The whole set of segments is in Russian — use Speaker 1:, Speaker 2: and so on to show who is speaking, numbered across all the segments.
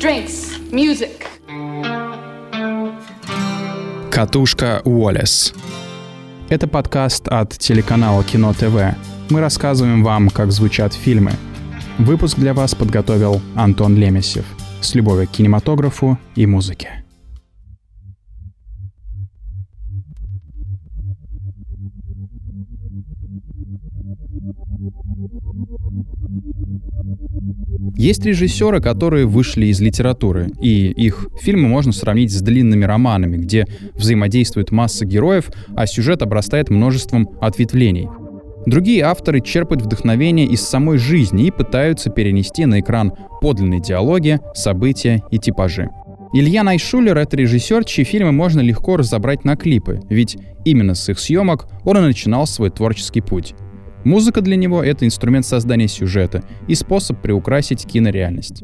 Speaker 1: drinks, music.
Speaker 2: Катушка Уоллес. Это подкаст от телеканала Кино ТВ. Мы рассказываем вам, как звучат фильмы. Выпуск для вас подготовил Антон Лемесев. С любовью к кинематографу и музыке. Есть режиссеры, которые вышли из литературы, и их фильмы можно сравнить с длинными романами, где взаимодействует масса героев, а сюжет обрастает множеством ответвлений. Другие авторы черпают вдохновение из самой жизни и пытаются перенести на экран подлинные диалоги, события и типажи. Илья Найшулер — это режиссер, чьи фильмы можно легко разобрать на клипы, ведь именно с их съемок он и начинал свой творческий путь. Музыка для него — это инструмент создания сюжета и способ приукрасить кинореальность.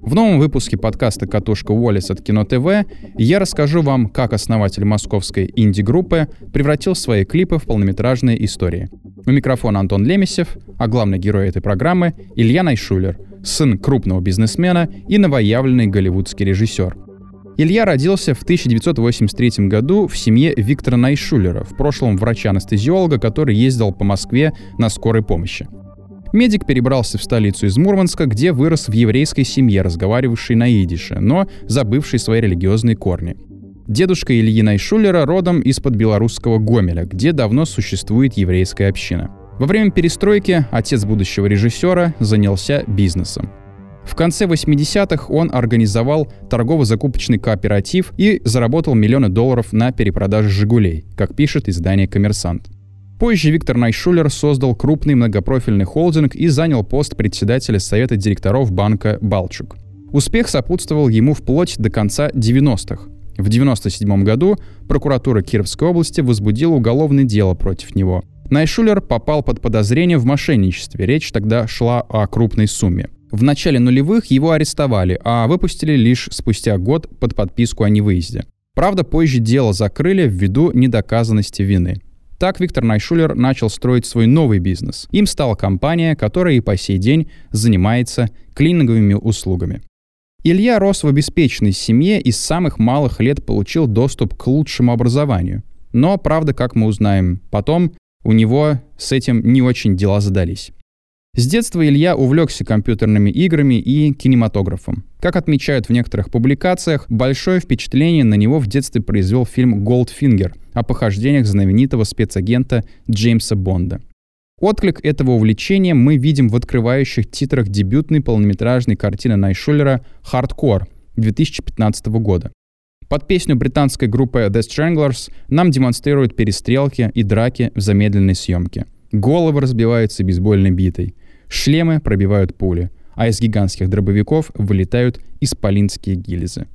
Speaker 2: В новом выпуске подкаста «Катушка Уоллес» от Кино ТВ я расскажу вам, как основатель московской инди-группы превратил свои клипы в полнометражные истории. У микрофона Антон Лемесев, а главный герой этой программы — Илья Найшулер, сын крупного бизнесмена и новоявленный голливудский режиссер — Илья родился в 1983 году в семье Виктора Найшулера, в прошлом врача-анестезиолога, который ездил по Москве на скорой помощи. Медик перебрался в столицу из Мурманска, где вырос в еврейской семье, разговаривавшей на идише, но забывшей свои религиозные корни. Дедушка Ильи Найшулера родом из-под белорусского Гомеля, где давно существует еврейская община. Во время перестройки отец будущего режиссера занялся бизнесом. В конце 80-х он организовал торгово-закупочный кооператив и заработал миллионы долларов на перепродаже «Жигулей», как пишет издание «Коммерсант». Позже Виктор Найшулер создал крупный многопрофильный холдинг и занял пост председателя совета директоров банка «Балчук». Успех сопутствовал ему вплоть до конца 90-х. В 1997 году прокуратура Кировской области возбудила уголовное дело против него. Найшулер попал под подозрение в мошенничестве. Речь тогда шла о крупной сумме. В начале нулевых его арестовали, а выпустили лишь спустя год под подписку о невыезде. Правда, позже дело закрыли ввиду недоказанности вины. Так Виктор Найшуллер начал строить свой новый бизнес. Им стала компания, которая и по сей день занимается клининговыми услугами. Илья рос в обеспеченной семье и с самых малых лет получил доступ к лучшему образованию. Но, правда, как мы узнаем потом, у него с этим не очень дела задались. С детства Илья увлекся компьютерными играми и кинематографом. Как отмечают в некоторых публикациях, большое впечатление на него в детстве произвел фильм «Голдфингер» о похождениях знаменитого спецагента Джеймса Бонда. Отклик этого увлечения мы видим в открывающих титрах дебютной полнометражной картины Найшулера «Хардкор» 2015 года. Под песню британской группы The Stranglers нам демонстрируют перестрелки и драки в замедленной съемке. Головы разбиваются бейсбольной битой. Шлемы пробивают пули, а из гигантских дробовиков вылетают исполинские гильзы.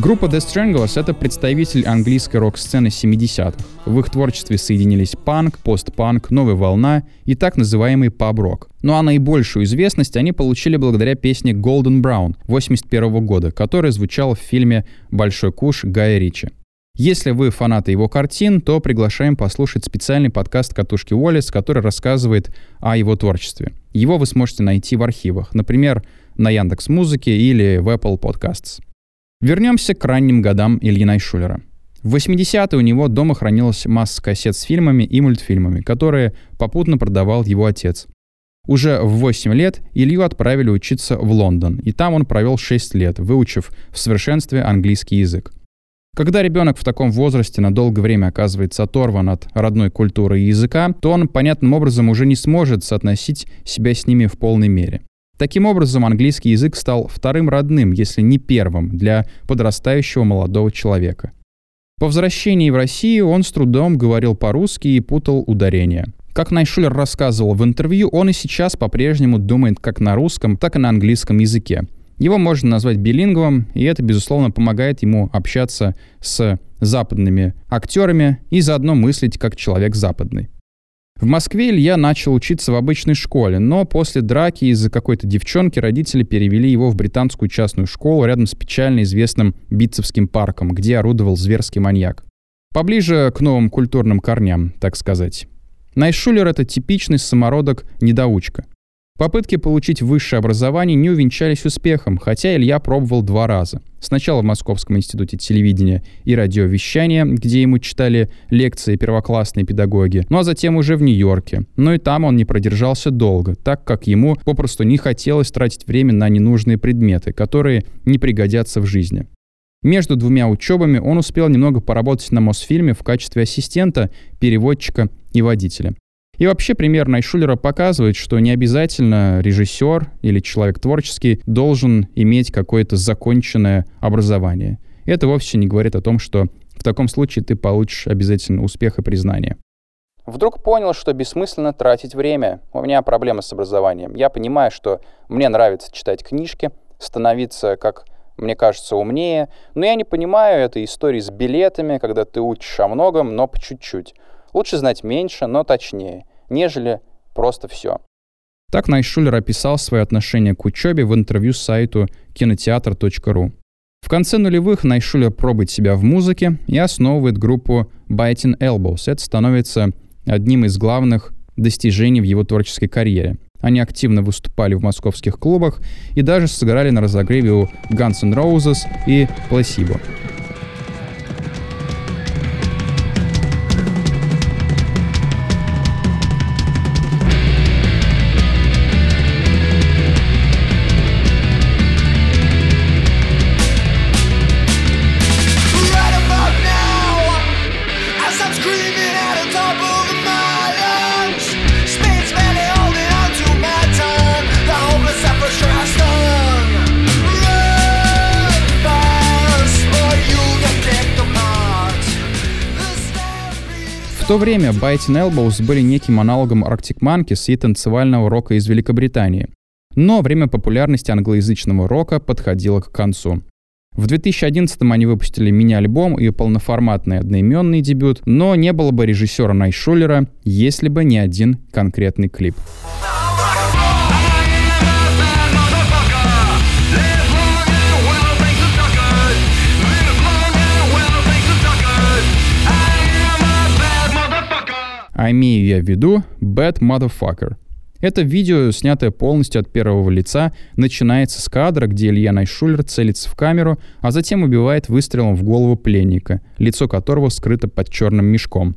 Speaker 2: Группа The Stranglers — это представитель английской рок-сцены 70-х. В их творчестве соединились панк, постпанк, новая волна и так называемый паб-рок. Ну а наибольшую известность они получили благодаря песне Golden Brown 81 года, которая звучала в фильме «Большой куш» Гая Ричи. Если вы фанаты его картин, то приглашаем послушать специальный подкаст «Катушки Уоллес», который рассказывает о его творчестве. Его вы сможете найти в архивах, например, на Яндекс Музыке или в Apple Podcasts. Вернемся к ранним годам Ильи Найшулера. В 80-е у него дома хранилась масса кассет с фильмами и мультфильмами, которые попутно продавал его отец. Уже в 8 лет Илью отправили учиться в Лондон, и там он провел 6 лет, выучив в совершенстве английский язык. Когда ребенок в таком возрасте на долгое время оказывается оторван от родной культуры и языка, то он понятным образом уже не сможет соотносить себя с ними в полной мере. Таким образом, английский язык стал вторым родным, если не первым, для подрастающего молодого человека. По возвращении в Россию он с трудом говорил по-русски и путал ударения. Как Найшулер рассказывал в интервью, он и сейчас по-прежнему думает как на русском, так и на английском языке. Его можно назвать билинговым, и это, безусловно, помогает ему общаться с западными актерами и заодно мыслить как человек западный. В Москве Илья начал учиться в обычной школе, но после драки из-за какой-то девчонки родители перевели его в британскую частную школу рядом с печально известным Битцевским парком, где орудовал зверский маньяк. Поближе к новым культурным корням, так сказать. Найшулер — это типичный самородок-недоучка. Попытки получить высшее образование не увенчались успехом, хотя Илья пробовал два раза. Сначала в Московском институте телевидения и радиовещания, где ему читали лекции первоклассные педагоги, ну а затем уже в Нью-Йорке. Но и там он не продержался долго, так как ему попросту не хотелось тратить время на ненужные предметы, которые не пригодятся в жизни. Между двумя учебами он успел немного поработать на Мосфильме в качестве ассистента, переводчика и водителя. И вообще пример Найшулера показывает, что не обязательно режиссер или человек творческий должен иметь какое-то законченное образование. Это вовсе не говорит о том, что в таком случае ты получишь обязательно успех и признание. Вдруг понял, что бессмысленно тратить время. У меня проблемы с образованием. Я понимаю, что мне нравится читать книжки, становиться, как мне кажется, умнее. Но я не понимаю этой истории с билетами, когда ты учишь о многом, но по чуть-чуть. Лучше знать меньше, но точнее нежели просто все. Так Найшулер описал свое отношение к учебе в интервью сайту кинотеатр.ру. В конце нулевых Найшулер пробует себя в музыке и основывает группу Biting Elbows. Это становится одним из главных достижений в его творческой карьере. Они активно выступали в московских клубах и даже сыграли на разогреве у Guns N' Roses и Placebo. То время Biting Elbows были неким аналогом Arctic Monkeys и танцевального рока из Великобритании. Но время популярности англоязычного рока подходило к концу. В 2011 они выпустили мини-альбом и полноформатный одноименный дебют, но не было бы режиссера Найшулера, если бы не один конкретный клип. А имею я в виду Bad Motherfucker. Это видео, снятое полностью от первого лица, начинается с кадра, где Илья Найшулер целится в камеру, а затем убивает выстрелом в голову пленника, лицо которого скрыто под черным мешком.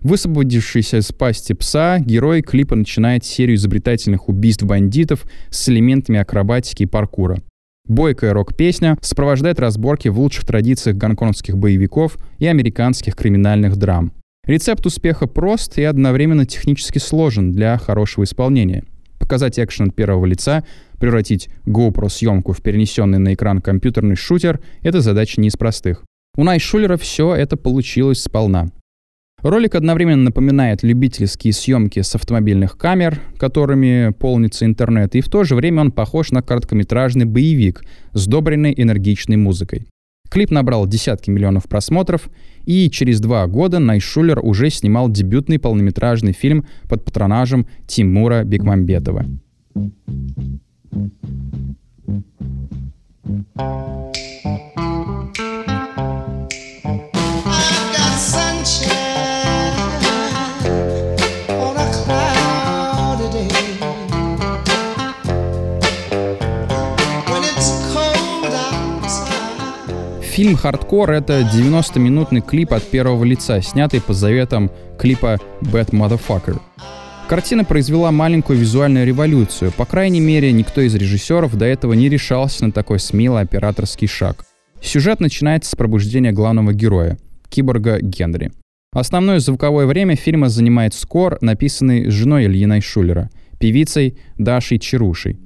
Speaker 2: Высвободившийся из пасти пса, герой клипа начинает серию изобретательных убийств бандитов с элементами акробатики и паркура. Бойкая рок-песня сопровождает разборки в лучших традициях гонконгских боевиков и американских криминальных драм. Рецепт успеха прост и одновременно технически сложен для хорошего исполнения. Показать экшен от первого лица, превратить GoPro-съемку в перенесенный на экран компьютерный шутер — это задача не из простых. У Найшулера все это получилось сполна. Ролик одновременно напоминает любительские съемки с автомобильных камер, которыми полнится интернет, и в то же время он похож на короткометражный боевик, сдобренный энергичной музыкой. Клип набрал десятки миллионов просмотров, и через два года Найшулер уже снимал дебютный полнометражный фильм под патронажем Тимура Бекмамбетова. Фильм «Хардкор» — это 90-минутный клип от первого лица, снятый по заветам клипа «Bad Motherfucker». Картина произвела маленькую визуальную революцию. По крайней мере, никто из режиссеров до этого не решался на такой смелый операторский шаг. Сюжет начинается с пробуждения главного героя — киборга Генри. Основное звуковое время фильма занимает скор, написанный женой Ильиной Шулера, певицей Дашей Чарушей.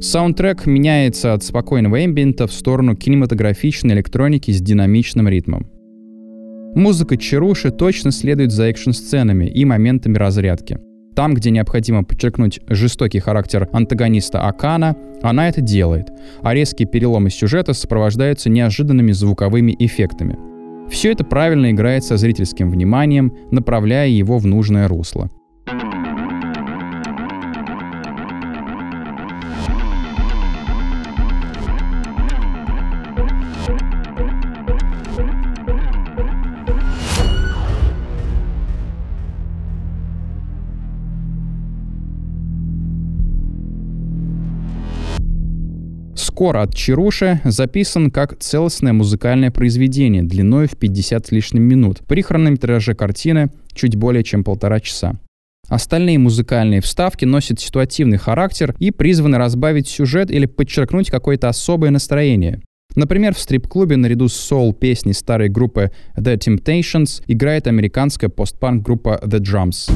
Speaker 2: Саундтрек меняется от спокойного эмбиента в сторону кинематографичной электроники с динамичным ритмом. Музыка Чаруши точно следует за экшн-сценами и моментами разрядки. Там, где необходимо подчеркнуть жестокий характер антагониста Акана, она это делает, а резкие переломы сюжета сопровождаются неожиданными звуковыми эффектами. Все это правильно играет со зрительским вниманием, направляя его в нужное русло. Скор от Чаруши записан как целостное музыкальное произведение длиной в 50 с лишним минут. При хронометраже картины чуть более чем полтора часа. Остальные музыкальные вставки носят ситуативный характер и призваны разбавить сюжет или подчеркнуть какое-то особое настроение. Например, в стрип-клубе наряду с соул-песней старой группы The Temptations играет американская постпанк группа The Drums.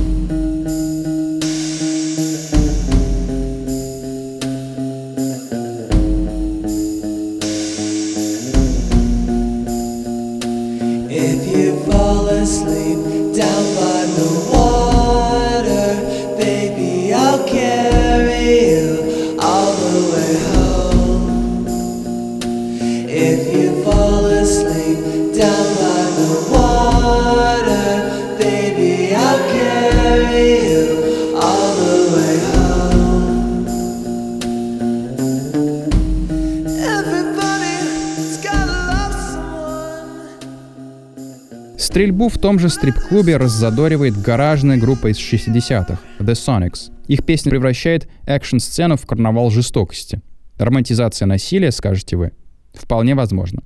Speaker 2: Том же стрип-клубе раззадоривает гаражная группа из 60-х The Sonics. Их песня превращает экшн-сцену в карнавал жестокости. Романтизация насилия, скажете вы? Вполне возможно.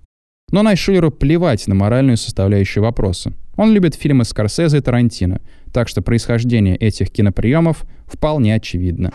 Speaker 2: Но Найшулеру плевать на моральную составляющую вопроса. Он любит фильмы Скорсезе и Тарантино, так что происхождение этих киноприемов вполне очевидно.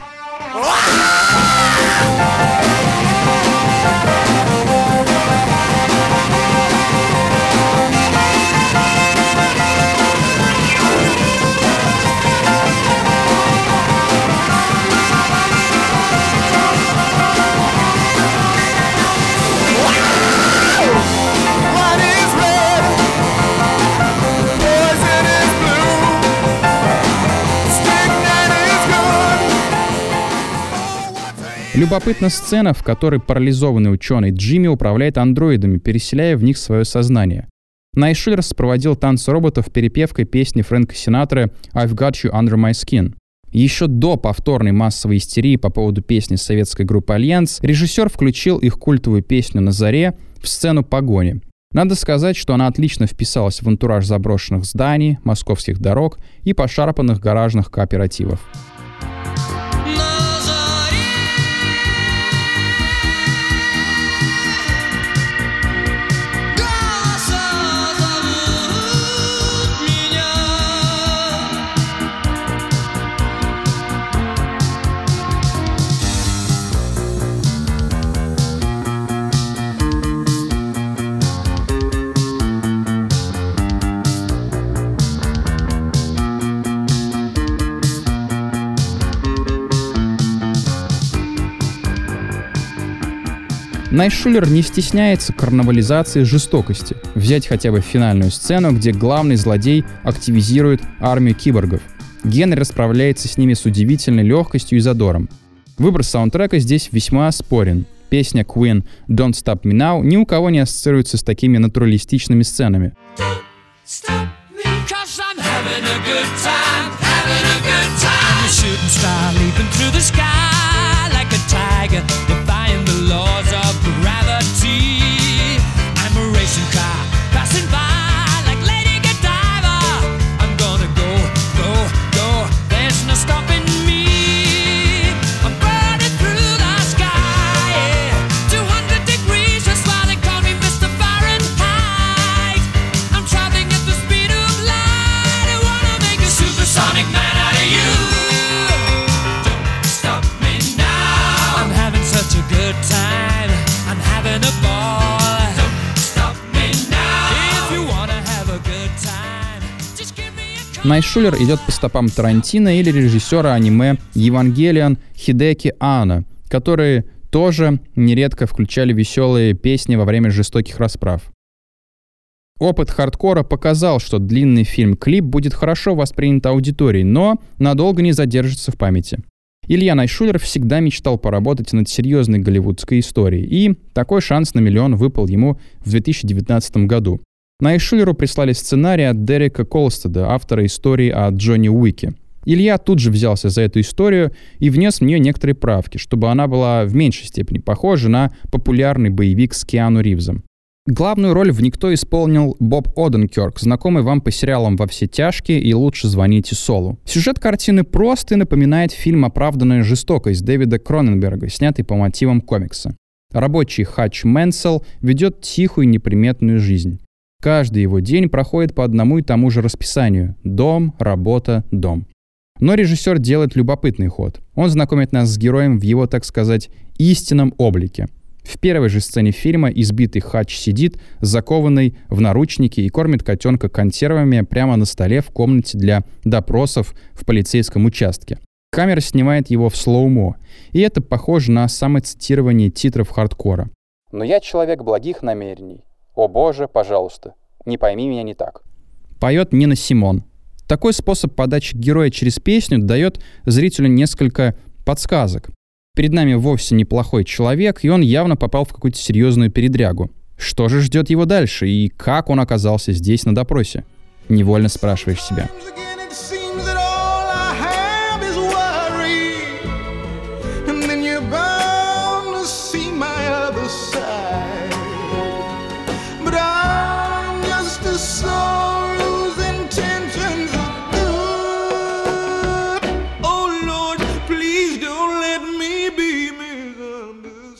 Speaker 2: Любопытна сцена, в которой парализованный ученый Джимми управляет андроидами, переселяя в них свое сознание. Найшуллер сопроводил танцы роботов перепевкой песни Фрэнка Синатры «I've got you under my skin». Еще до повторной массовой истерии по поводу песни советской группы «Альянс» режиссер включил их культовую песню «На заре» в сцену погони. Надо сказать, что она отлично вписалась в антураж заброшенных зданий, московских дорог и пошарпанных гаражных кооперативов. Найшулер не стесняется карнавализации жестокости. Взять хотя бы финальную сцену, где главный злодей активизирует армию киборгов. Генри расправляется с ними с удивительной легкостью и задором. Выбор саундтрека здесь весьма спорен. Песня Queen «Don't Stop Me Now» ни у кого не ассоциируется с такими натуралистичными сценами. star leaping through the sky like a tiger, defying the laws right Найшулер идет по стопам Тарантино или режиссера аниме Евангелион Хидеки Ана, которые тоже нередко включали веселые песни во время жестоких расправ. Опыт хардкора показал, что длинный фильм-клип будет хорошо воспринят аудиторией, но надолго не задержится в памяти. Илья Найшулер всегда мечтал поработать над серьезной голливудской историей, и такой шанс на миллион выпал ему в 2019 году. Найшулеру прислали сценарий от Дерека Колстеда, автора истории о Джонни Уике. Илья тут же взялся за эту историю и внес в нее некоторые правки, чтобы она была в меньшей степени похожа на популярный боевик с Киану Ривзом. Главную роль в «Никто» исполнил Боб Оденкерк, знакомый вам по сериалам «Во все тяжкие» и «Лучше звоните Солу». Сюжет картины прост и напоминает фильм «Оправданная жестокость» Дэвида Кроненберга, снятый по мотивам комикса. Рабочий Хач Мэнсел ведет тихую неприметную жизнь. Каждый его день проходит по одному и тому же расписанию – дом, работа, дом. Но режиссер делает любопытный ход. Он знакомит нас с героем в его, так сказать, истинном облике – в первой же сцене фильма избитый хач сидит, закованный в наручники и кормит котенка консервами прямо на столе в комнате для допросов в полицейском участке. Камера снимает его в slow-mo, и это похоже на самоцитирование титров хардкора.
Speaker 1: «Но я человек благих намерений. О боже, пожалуйста, не пойми меня не так».
Speaker 2: Поет Нина Симон. Такой способ подачи героя через песню дает зрителю несколько подсказок. Перед нами вовсе неплохой человек, и он явно попал в какую-то серьезную передрягу. Что же ждет его дальше, и как он оказался здесь на допросе? Невольно спрашиваешь себя.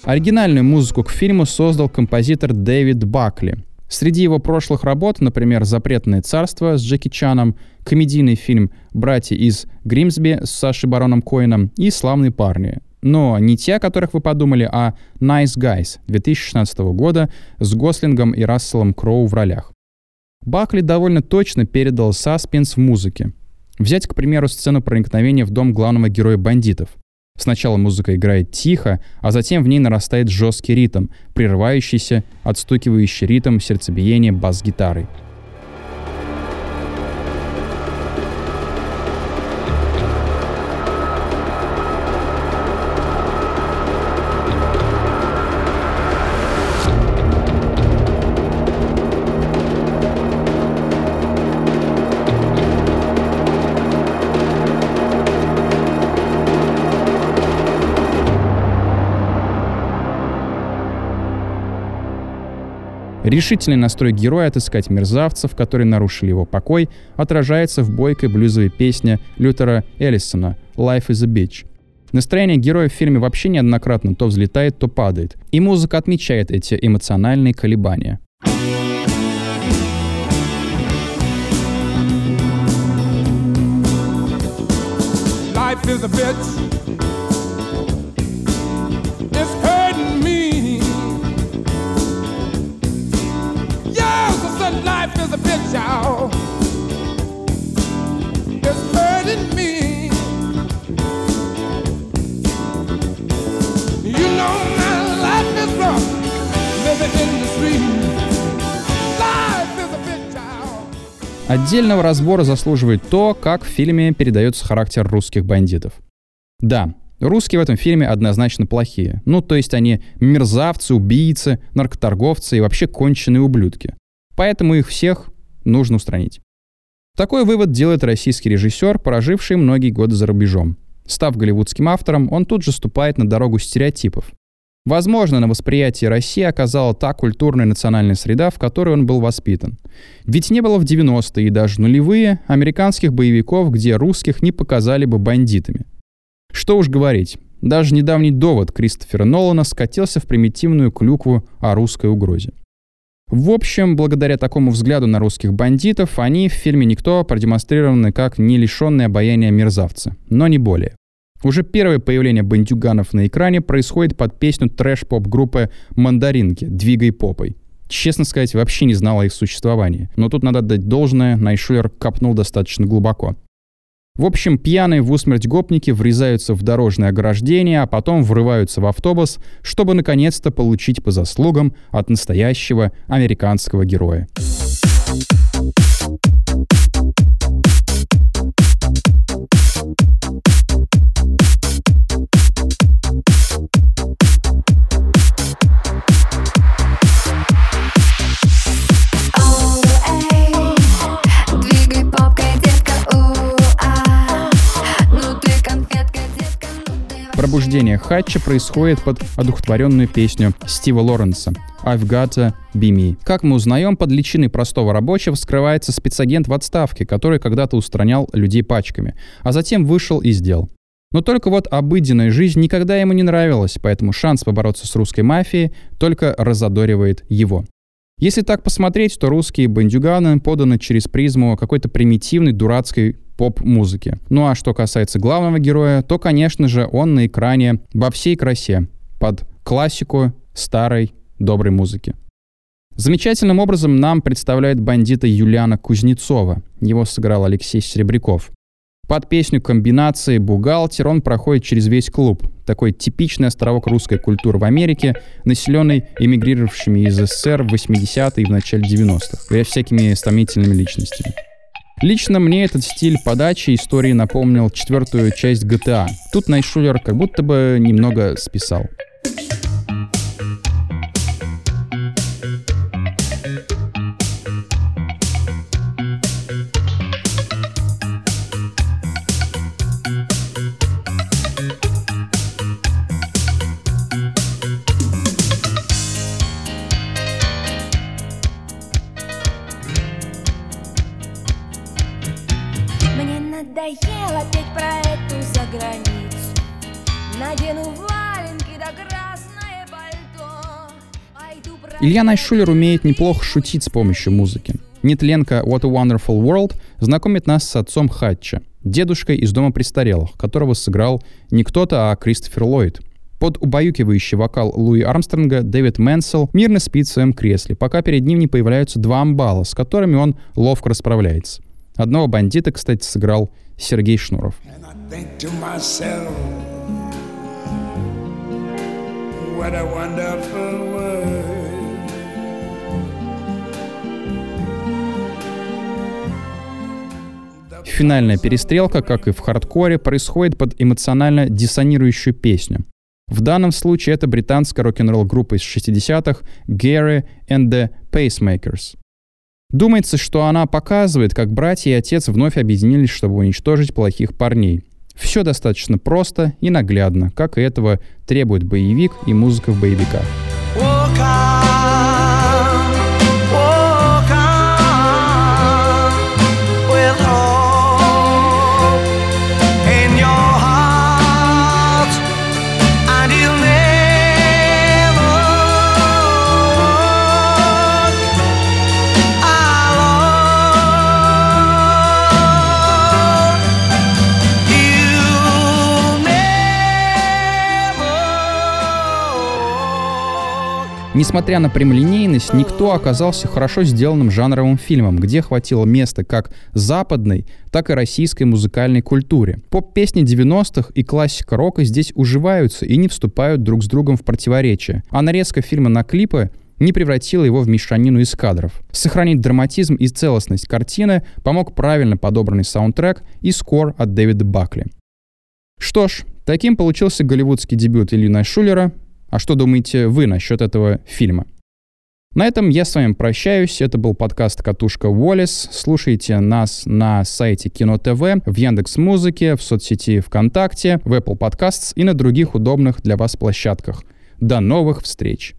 Speaker 2: Оригинальную музыку к фильму создал композитор Дэвид Бакли. Среди его прошлых работ, например, «Запретное царство» с Джеки Чаном, комедийный фильм «Братья из Гримсби» с Сашей Бароном Коином и «Славные парни». Но не те, о которых вы подумали, а «Nice Guys» 2016 года с Гослингом и Расселом Кроу в ролях. Бакли довольно точно передал саспенс в музыке. Взять, к примеру, сцену проникновения в дом главного героя бандитов – Сначала музыка играет тихо, а затем в ней нарастает жесткий ритм, прерывающийся, отстукивающий ритм сердцебиения бас-гитары. Решительный настрой героя отыскать мерзавцев, которые нарушили его покой, отражается в бойкой блюзовой песне Лютера Эллисона «Life is a Bitch». Настроение героя в фильме вообще неоднократно то взлетает, то падает, и музыка отмечает эти эмоциональные колебания. Life is a bitch. Отдельного разбора заслуживает то, как в фильме передается характер русских бандитов. Да, Русские в этом фильме однозначно плохие. Ну, то есть они мерзавцы, убийцы, наркоторговцы и вообще конченые ублюдки. Поэтому их всех нужно устранить. Такой вывод делает российский режиссер, проживший многие годы за рубежом. Став голливудским автором, он тут же ступает на дорогу стереотипов. Возможно, на восприятие России оказала та культурная национальная среда, в которой он был воспитан. Ведь не было в 90-е и даже нулевые американских боевиков, где русских не показали бы бандитами. Что уж говорить, даже недавний довод Кристофера Нолана скатился в примитивную клюкву о русской угрозе. В общем, благодаря такому взгляду на русских бандитов, они в фильме «Никто» продемонстрированы как не лишенные обаяния мерзавцы, но не более. Уже первое появление бандюганов на экране происходит под песню трэш-поп группы «Мандаринки» «Двигай попой». Честно сказать, вообще не знал о их существовании. Но тут надо отдать должное, Найшулер копнул достаточно глубоко. В общем, пьяные в усмерть гопники врезаются в дорожное ограждение, а потом врываются в автобус, чтобы наконец-то получить по заслугам от настоящего американского героя. Пробуждение Хатча происходит под одухотворенную песню Стива Лоренса «I've Gotta Be Me». Как мы узнаем, под личиной простого рабочего скрывается спецагент в отставке, который когда-то устранял людей пачками, а затем вышел из дел. Но только вот обыденная жизнь никогда ему не нравилась, поэтому шанс побороться с русской мафией только разодоривает его. Если так посмотреть, то русские бандюганы поданы через призму какой-то примитивной дурацкой поп-музыки. Ну а что касается главного героя, то, конечно же, он на экране во всей красе, под классику старой доброй музыки. Замечательным образом нам представляет бандита Юлиана Кузнецова. Его сыграл Алексей Серебряков. Под песню комбинации «Бухгалтер» он проходит через весь клуб. Такой типичный островок русской культуры в Америке, населенный эмигрировавшими из СССР в 80-е и в начале 90-х, и всякими стомительными личностями. Лично мне этот стиль подачи истории напомнил четвертую часть GTA. Тут Найшулер как будто бы немного списал. Илья Найшулер умеет неплохо шутить с помощью музыки. Нетленка What a Wonderful World знакомит нас с отцом Хатча, дедушкой из дома престарелых, которого сыграл не кто-то, а Кристофер Ллойд. Под убаюкивающий вокал Луи Армстронга Дэвид Мэнсел мирно спит в своем кресле, пока перед ним не появляются два амбала, с которыми он ловко расправляется. Одного бандита, кстати, сыграл Сергей Шнуров.
Speaker 3: What a wonderful world.
Speaker 2: Финальная перестрелка, как и в хардкоре, происходит под эмоционально диссонирующую песню. В данном случае это британская рок-н-ролл группа из 60-х Gary and the Pacemakers. Думается, что она показывает, как братья и отец вновь объединились, чтобы уничтожить плохих парней. Все достаточно просто и наглядно, как и этого требует боевик и музыка в боевиках. Несмотря на прямолинейность, «Никто» оказался хорошо сделанным жанровым фильмом, где хватило места как западной, так и российской музыкальной культуре. Поп-песни 90-х и классика рока здесь уживаются и не вступают друг с другом в противоречие, а нарезка фильма на клипы не превратила его в мешанину из кадров. Сохранить драматизм и целостность картины помог правильно подобранный саундтрек и скор от Дэвида Бакли. Что ж, таким получился голливудский дебют Ильина Шулера. А что думаете вы насчет этого фильма? На этом я с вами прощаюсь. Это был подкаст «Катушка Уоллес». Слушайте нас на сайте Кино ТВ, в Яндекс Музыке, в соцсети ВКонтакте, в Apple Podcasts и на других удобных для вас площадках. До новых встреч!